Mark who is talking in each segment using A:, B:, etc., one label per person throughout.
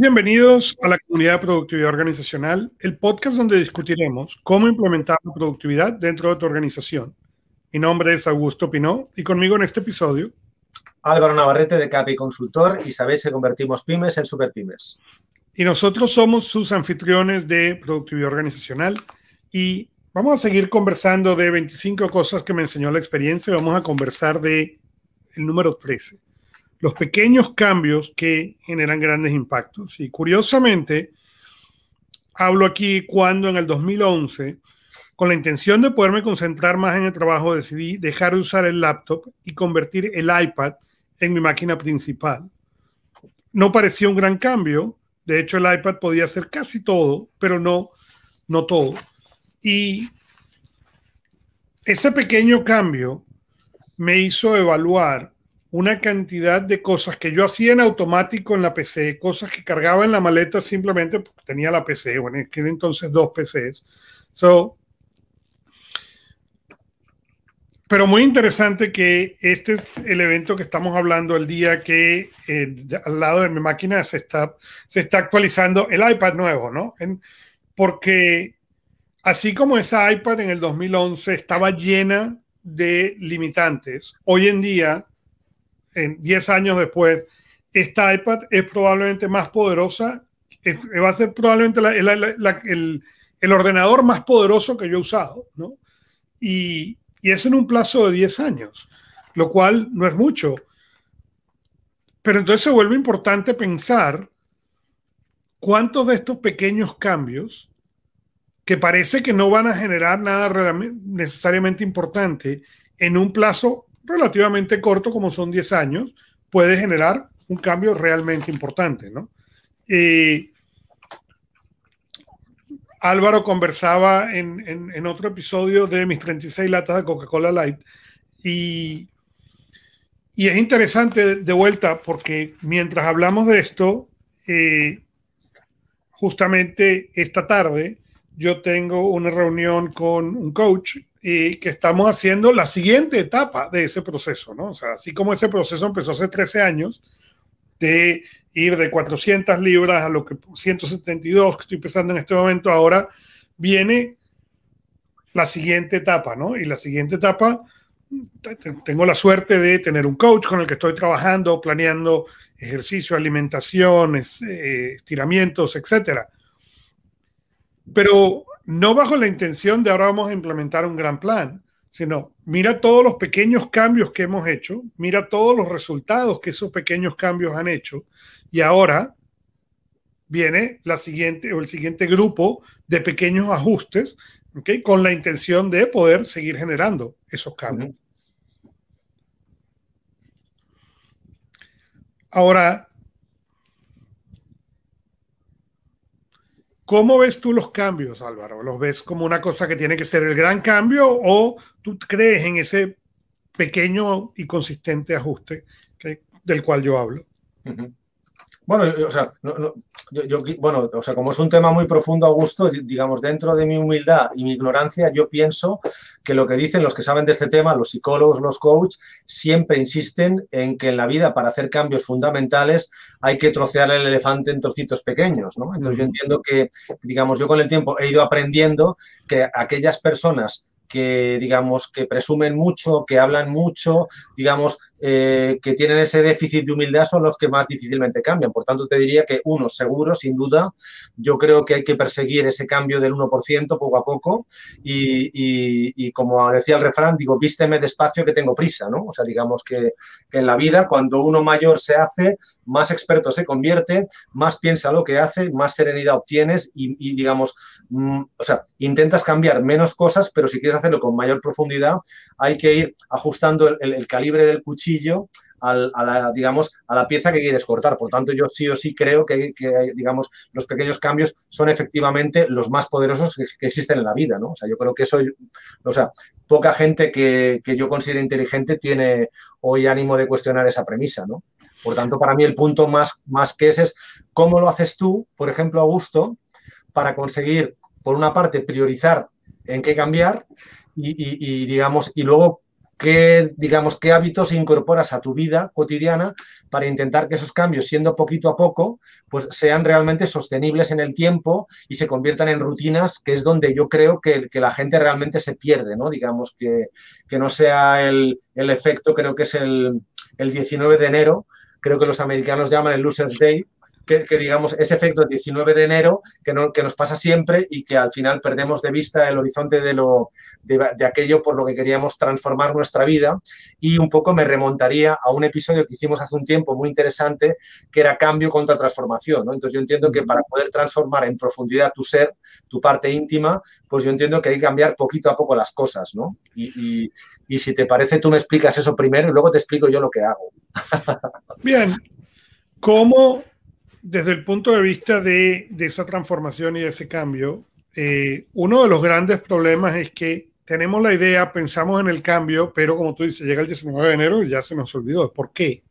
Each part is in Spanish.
A: Bienvenidos a la comunidad de productividad organizacional, el podcast donde discutiremos cómo implementar la productividad dentro de tu organización. Mi nombre es Augusto Pinó y conmigo en este episodio
B: Álvaro Navarrete de Capi Consultor y sabéis que convertimos pymes en superpymes.
A: Y nosotros somos sus anfitriones de productividad organizacional y vamos a seguir conversando de 25 cosas que me enseñó la experiencia y vamos a conversar de el número 13 los pequeños cambios que generan grandes impactos. Y curiosamente, hablo aquí cuando en el 2011, con la intención de poderme concentrar más en el trabajo, decidí dejar de usar el laptop y convertir el iPad en mi máquina principal. No parecía un gran cambio, de hecho el iPad podía hacer casi todo, pero no, no todo. Y ese pequeño cambio me hizo evaluar una cantidad de cosas que yo hacía en automático en la PC, cosas que cargaba en la maleta simplemente porque tenía la PC, bueno, en aquel entonces dos PCs. So, pero muy interesante que este es el evento que estamos hablando el día que eh, al lado de mi máquina se está, se está actualizando el iPad nuevo, ¿no? porque así como esa iPad en el 2011 estaba llena de limitantes, hoy en día en 10 años después, esta iPad es probablemente más poderosa, va a ser probablemente el, ordenador más poderoso que yo he usado, ¿no? Y, y es en un plazo de 10 años, lo cual no es mucho. Pero entonces se vuelve importante pensar cuántos de estos pequeños cambios, que parece que no van a generar nada necesariamente importante, en un plazo relativamente corto, como son 10 años, puede generar un cambio realmente importante, ¿no? Álvaro conversaba en, otro episodio de mis 36 latas de Coca-Cola Light y, y, es interesante de vuelta porque mientras hablamos de esto, eh, justamente esta tarde yo tengo una reunión con un coach y que estamos haciendo la siguiente etapa de ese proceso, ¿no? O sea, así como ese proceso empezó hace 13 años, de ir de 400 libras a lo que 172 que estoy pensando en este momento, ahora viene la siguiente etapa, ¿no? Y la siguiente etapa, tengo la suerte de tener un coach con el que estoy trabajando, planeando ejercicio, alimentaciones, eh, estiramientos, etcétera. Pero no bajo la intención de ahora vamos a implementar un gran plan, sino mira todos los pequeños cambios que hemos hecho, mira todos los resultados que esos pequeños cambios han hecho y ahora viene la siguiente o el siguiente grupo de pequeños ajustes ¿okay? con la intención de poder seguir generando esos cambios. Ahora, ¿Cómo ves tú los cambios, Álvaro? ¿Los ves como una cosa que tiene que ser el gran cambio o tú crees en ese pequeño y consistente ajuste del cual yo hablo?
B: Bueno, o sea, yo, bueno, o sea, como es un tema muy profundo, Augusto, digamos, dentro de mi humildad y mi ignorancia, yo pienso que lo que dicen los que saben de este tema, los psicólogos, los coaches, siempre insisten en que en la vida para hacer cambios fundamentales hay que trocear el elefante en trocitos pequeños, ¿no? Entonces yo entiendo que, digamos, yo con el tiempo he ido aprendiendo que aquellas personas que, digamos, que presumen mucho, que hablan mucho, digamos, eh, que tienen ese déficit de humildad son los que más difícilmente cambian. Por tanto, te diría que uno, seguro, sin duda, yo creo que hay que perseguir ese cambio del 1% poco a poco y, como decía el refrán, digo, vísteme despacio que tengo prisa, ¿no? O sea, digamos que, en la vida, cuando uno mayor se hace, más experto se convierte, más piensa lo que hace, más serenidad obtienes y, digamos, mm, o sea, intentas cambiar menos cosas, pero si quieres hacerlo con mayor profundidad, hay que ir ajustando el calibre del cuchillo a la, digamos, a la pieza que quieres cortar. Por tanto, yo sí o sí creo que, digamos, los pequeños cambios son efectivamente los más poderosos que, existen en la vida, ¿no? O sea, yo creo que eso, o sea, poca gente que, yo considero inteligente tiene hoy ánimo de cuestionar esa premisa, ¿no? Por tanto, para mí el punto más, más que ese es cómo lo haces tú, por ejemplo, Augusto, para conseguir, por una parte, priorizar en qué cambiar y digamos, y luego qué, digamos, qué hábitos incorporas a tu vida cotidiana para intentar que esos cambios, siendo poquito a poco, pues sean realmente sostenibles en el tiempo y se conviertan en rutinas, que es donde yo creo que, la gente realmente se pierde, ¿no? Digamos, que, no sea el, efecto, creo que es el, el 19 de enero, creo que los americanos llaman el Losers Day, que, digamos, ese efecto 19 de enero que, no, que nos pasa siempre y que al final perdemos de vista el horizonte de, lo, de, aquello por lo que queríamos transformar nuestra vida. Y un poco me remontaría a un episodio que hicimos hace un tiempo muy interesante, que era cambio contra transformación. ¿no? Entonces yo entiendo que para poder transformar en profundidad tu ser, tu parte íntima, pues yo entiendo que hay que cambiar poquito a poco las cosas. ¿no? Y, y si te parece, tú me explicas eso primero y luego te explico yo lo que hago.
A: Bien, ¿cómo desde el punto de vista de, esa transformación y de ese cambio, eh, uno de los grandes problemas es que tenemos la idea, pensamos en el cambio, pero como tú dices, llega el 19 de enero y ya se nos olvidó. ¿Por qué?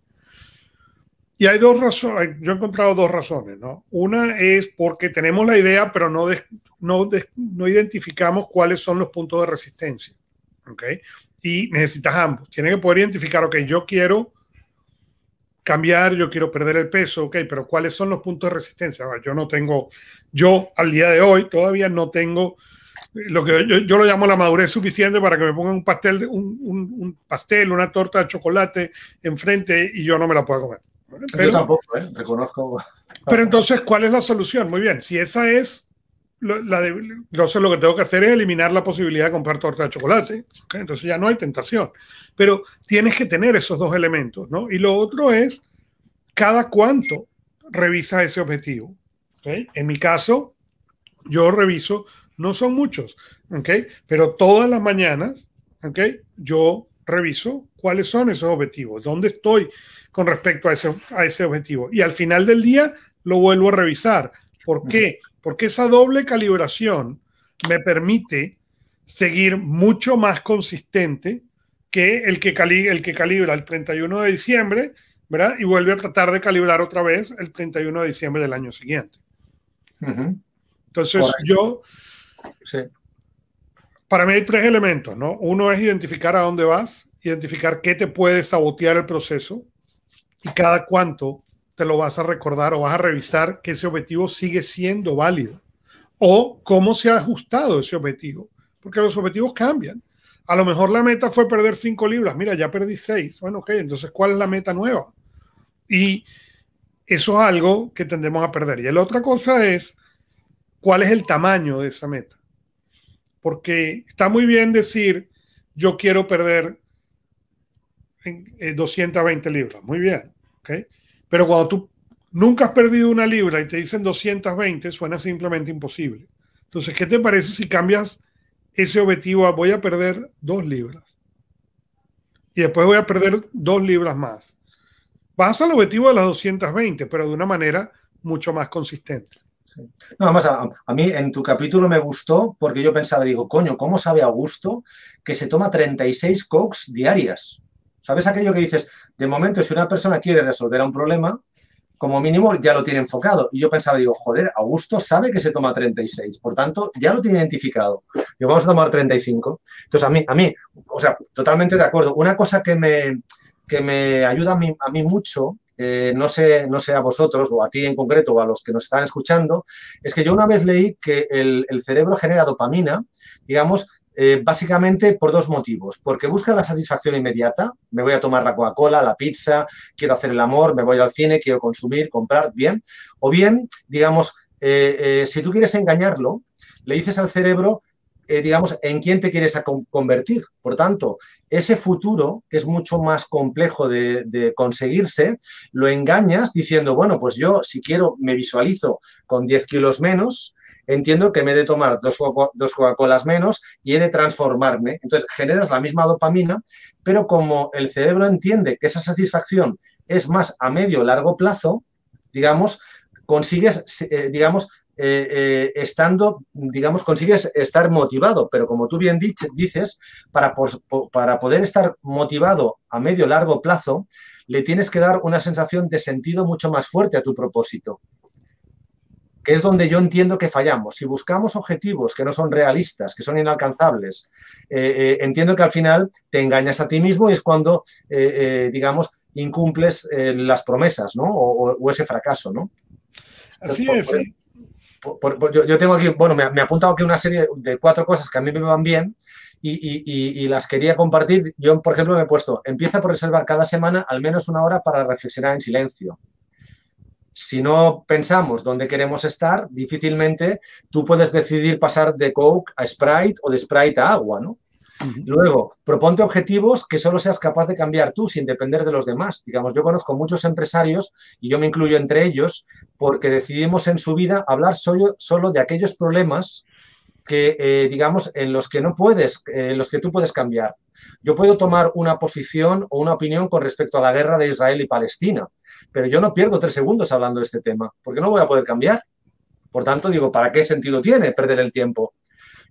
A: Y hay dos razones, yo he encontrado dos razones, ¿no? Una es porque tenemos la idea, pero no, no, no identificamos cuáles son los puntos de resistencia, ¿ok? Y necesitas ambos. Tienes que poder identificar, ok, yo quiero cambiar, yo quiero perder el peso, ok, pero ¿cuáles son los puntos de resistencia? Yo no tengo, yo al día de hoy todavía no tengo lo que yo, lo llamo la madurez suficiente para que me pongan un pastel, un, un, pastel, una torta de chocolate enfrente y yo no me la pueda comer.
B: yo tampoco, ¿eh? reconozco.
A: Pero entonces, ¿cuál es la solución? Muy bien, si esa es la de, entonces lo que tengo que hacer es eliminar la posibilidad de comprar torta de chocolate. Entonces ya no hay tentación. Pero tienes que tener esos dos elementos, ¿no? Y lo otro es cada cuánto revisa ese objetivo. En mi caso, yo reviso, no son muchos, ¿okay? pero todas las mañanas, ¿okay? yo reviso cuáles son esos objetivos, dónde estoy con respecto a ese, a ese objetivo. Y al final del día lo vuelvo a revisar. ¿Por qué? Porque esa doble calibración me permite seguir mucho más consistente que el que, el que calibra el 31 de diciembre, ¿verdad? Y vuelve a tratar de calibrar otra vez el 31 de diciembre del año siguiente. Entonces, yo, para mí hay tres elementos, ¿no? Uno es identificar a dónde vas, identificar qué te puede sabotear el proceso y cada cuánto te lo vas a recordar o vas a revisar que ese objetivo sigue siendo válido o cómo se ha ajustado ese objetivo, porque los objetivos cambian. A lo mejor la meta fue perder cinco libras, mira, ya perdí seis. Bueno, ok, entonces, ¿cuál es la meta nueva? Y eso es algo que tendemos a perder. Y la otra cosa es, ¿cuál es el tamaño de esa meta? Porque está muy bien decir, yo quiero perder 220 eh, libras. Muy bien, ¿ok? Pero cuando tú nunca has perdido una libra y te dicen 220, suena simplemente imposible. Entonces, ¿qué te parece si cambias ese objetivo a voy a perder dos libras? Y después voy a perder dos libras más. Vas al objetivo de las 220, pero de una manera mucho más consistente.
B: No, además, a, mí en tu capítulo me gustó porque yo pensaba, digo, coño, ¿cómo sabe Augusto que se toma 36 cokes diarias? ¿Sabes aquello que dices? De momento, si una persona quiere resolver un problema, como mínimo ya lo tiene enfocado. Y yo pensaba, digo, joder, Augusto sabe que se toma 36, por tanto, ya lo tiene identificado. Y vamos a tomar 35. Entonces, a mí, a mí, o sea, totalmente de acuerdo. Una cosa que me, que me ayuda a mí, a mí mucho, eh, no, sé, no sé a vosotros o a ti en concreto o a los que nos están escuchando, es que yo una vez leí que el cerebro genera dopamina, digamos, eh, básicamente por dos motivos. Porque busca la satisfacción inmediata. Me voy a tomar la Coca-Cola, la pizza, quiero hacer el amor, me voy al cine, quiero consumir, comprar, bien. O bien, digamos, eh, eh, si tú quieres engañarlo, le dices al cerebro, digamos, en quién te quieres convertir. Por tanto, ese futuro, que es mucho más complejo de, de, conseguirse, lo engañas diciendo, bueno, pues yo si quiero me visualizo con 10 kilos menos, entiendo que me he de tomar dos, dos Coca-Colas menos y he de transformarme. Entonces generas la misma dopamina, pero como el cerebro entiende que esa satisfacción es más a medio largo plazo, digamos, consigues, eh, digamos, eh, eh, estando, digamos, consigues estar motivado, pero como tú bien dices, para, para poder estar motivado a medio largo plazo, le tienes que dar una sensación de sentido mucho más fuerte a tu propósito que es donde yo entiendo que fallamos. Si buscamos objetivos que no son realistas, que son inalcanzables, eh, eh, entiendo que al final te engañas a ti mismo y es cuando, digamos, incumples las promesas, ¿no? O, ese fracaso, ¿no?
A: Así es.
B: yo, tengo aquí, bueno, me, me, he apuntado aquí una serie de cuatro cosas que a mí me van bien y, las quería compartir. Yo, por ejemplo, me he puesto, empieza por reservar cada semana al menos una hora para reflexionar en silencio. Si no pensamos dónde queremos estar, difícilmente tú puedes decidir pasar de Coke a Sprite o de Sprite a agua, ¿no? Luego, proponte objetivos que solo seas capaz de cambiar tú sin depender de los demás. Digamos, yo conozco muchos empresarios, y yo me incluyo entre ellos, porque decidimos en su vida hablar solo, solo de aquellos problemas que, eh, digamos, en los que no puedes, en los que tú puedes cambiar. Yo puedo tomar una posición o una opinión con respecto a la guerra de Israel y Palestina, pero yo no pierdo tres segundos hablando de este tema, porque no voy a poder cambiar. Por tanto, digo, ¿para qué sentido tiene perder el tiempo?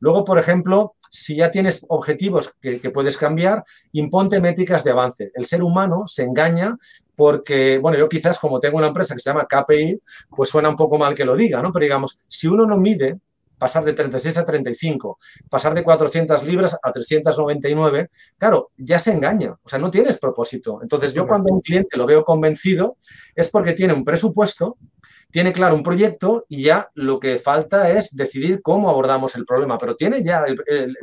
B: Luego, por ejemplo, si ya tienes objetivos que, que, puedes cambiar, imponte métricas de avance. El ser humano se engaña porque, bueno, yo quizás como tengo una empresa que se llama KPI, pues suena un poco mal que lo diga, ¿no? Pero digamos, si uno no mide pasar de 36 a 35, pasar de 400 libras a 399, claro, ya se engaña, o sea, no tienes propósito. Entonces, yo cuando un cliente lo veo convencido es porque tiene un presupuesto, tiene claro un proyecto y ya lo que falta es decidir cómo abordamos el problema, pero tiene ya,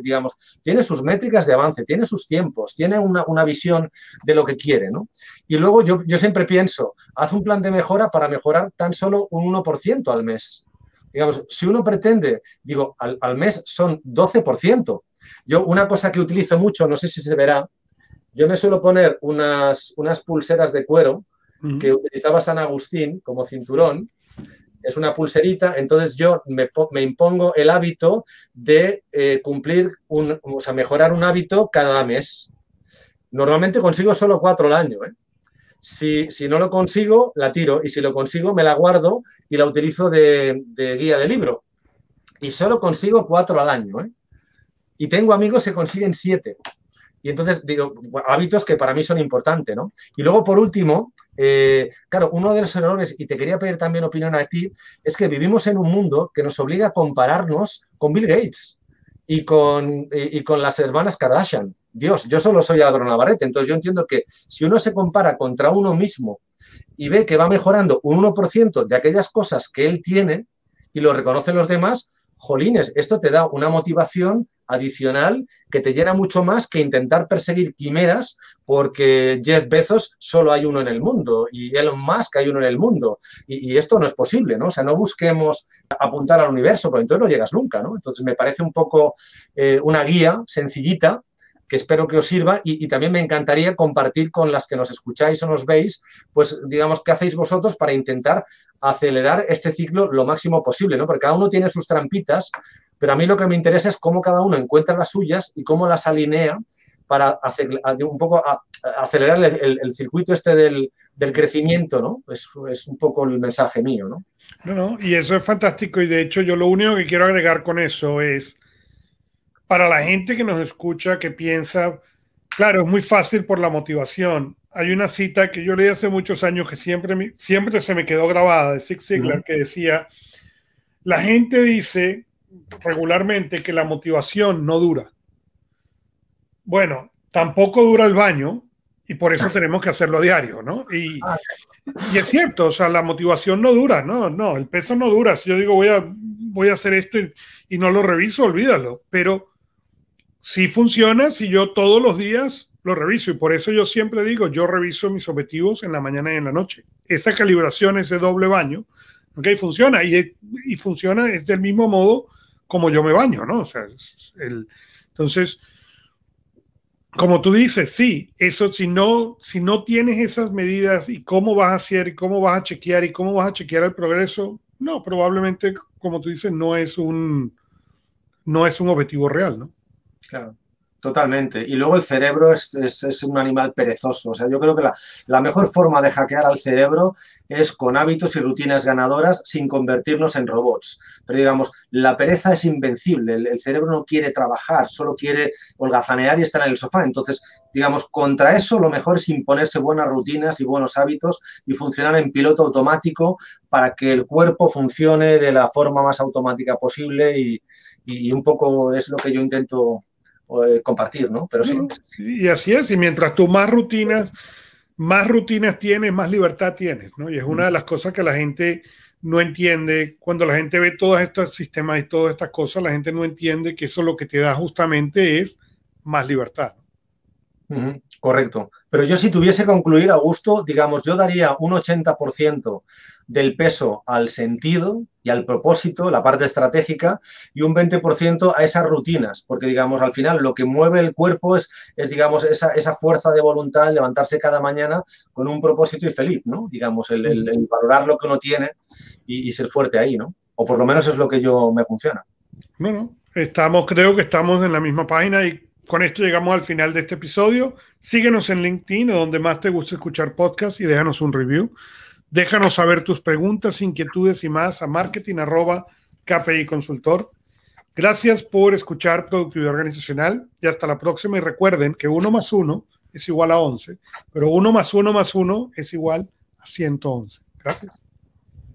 B: digamos, tiene sus métricas de avance, tiene sus tiempos, tiene una, una visión de lo que quiere, ¿no? Y luego yo, yo siempre pienso, haz un plan de mejora para mejorar tan solo un 1% al mes digamos, si uno pretende, digo, al, mes son 12%. Yo una cosa que utilizo mucho, no sé si se verá, yo me suelo poner unas, unas pulseras de cuero que utilizaba San Agustín como cinturón. Es una pulserita, entonces yo me, impongo el hábito de eh, cumplir, un, o sea, mejorar un hábito cada mes. Normalmente consigo solo cuatro al año, ¿eh? Si, no lo consigo, la tiro y si lo consigo, me la guardo y la utilizo de, guía de libro. Y solo consigo cuatro al año. ¿eh? Y tengo amigos que consiguen siete. Y entonces, digo, hábitos que para mí son importantes, ¿no? Y luego, por último, eh, claro, uno de los errores, y te quería pedir también opinión a ti, es que vivimos en un mundo que nos obliga a compararnos con Bill Gates y con, y con las hermanas Kardashian. Dios, yo solo soy Álvaro Navarrete, entonces yo entiendo que si uno se compara contra uno mismo y ve que va mejorando un 1% de aquellas cosas que él tiene y lo reconocen los demás, jolines, esto te da una motivación adicional que te llena mucho más que intentar perseguir quimeras porque Jeff Bezos solo hay uno en el mundo y Elon Musk hay uno en el mundo. Y, esto no es posible, ¿no? O sea, no busquemos apuntar al universo, porque entonces no llegas nunca, ¿no? Entonces me parece un poco eh, una guía sencillita que espero que os sirva y, también me encantaría compartir con las que nos escucháis o nos veis, pues digamos, qué hacéis vosotros para intentar acelerar este ciclo lo máximo posible, ¿no? Porque cada uno tiene sus trampitas, pero a mí lo que me interesa es cómo cada uno encuentra las suyas y cómo las alinea para hacer, un poco acelerar el, circuito este del, crecimiento, ¿no? Es, es, un poco el mensaje mío, ¿no?
A: No, no, y eso es fantástico y de hecho yo lo único que quiero agregar con eso es para la gente que nos escucha, que piensa, claro, es muy fácil por la motivación. Hay una cita que yo leí hace muchos años que siempre, siempre se me quedó grabada de Zig Ziglar, que decía, la gente dice regularmente que la motivación no dura. Bueno, tampoco dura el baño y por eso tenemos que hacerlo a diario, ¿no? Y, y es cierto, o sea, la motivación no dura, no, no, el peso no dura. Si yo digo voy a, voy a hacer esto y, y no lo reviso, olvídalo. Pero si funciona si yo todos los días lo reviso y por eso yo siempre digo, yo reviso mis objetivos en la mañana y en la noche. Esa calibración, ese doble baño, ok, funciona y, y funciona es del mismo modo como yo me baño, ¿no? O sea, entonces, como tú dices, sí, eso si no, si no tienes esas medidas y cómo vas a hacer y cómo vas a chequear y cómo vas a chequear el progreso, no, probablemente, como tú dices, no es un, no es un objetivo real, ¿no?
B: Claro. Totalmente. Y luego el cerebro es, es, un animal perezoso. O sea, yo creo que la, la, mejor forma de hackear al cerebro es con hábitos y rutinas ganadoras sin convertirnos en robots. Pero digamos, la pereza es invencible. El, cerebro no quiere trabajar, solo quiere holgazanear y estar en el sofá. Entonces, digamos, contra eso lo mejor es imponerse buenas rutinas y buenos hábitos y funcionar en piloto automático para que el cuerpo funcione de la forma más automática posible y, y un poco es lo que yo intento eh, compartir, ¿no? Pero sí.
A: Y así es, y mientras tú más rutinas, más rutinas tienes, más libertad tienes, ¿no? Y es una de las cosas que la gente no entiende. Cuando la gente ve todos estos sistemas y todas estas cosas, la gente no entiende que eso lo que te da justamente es más libertad.
B: Correcto. Pero yo si tuviese que concluir, Augusto, digamos, yo daría un 80% del peso al sentido y al propósito, la parte estratégica, y un 20% a esas rutinas, porque digamos, al final lo que mueve el cuerpo es, es digamos, esa, esa fuerza de voluntad, levantarse cada mañana con un propósito y feliz, ¿no? Digamos, el, valorar lo que uno tiene y, ser fuerte ahí, ¿no? O por lo menos es lo que yo me funciona.
A: No, no, estamos, creo que estamos en la misma página y con esto llegamos al final de este episodio. Síguenos en LinkedIn o donde más te guste escuchar podcast y déjanos un review. Déjanos saber tus preguntas, inquietudes y más a marketing arroba KPI Consultor. Gracias por escuchar Productividad Organizacional y hasta la próxima. Y recuerden que 1 más 1 es igual a 11, pero 1 más 1 más 1 es igual a 111. Gracias.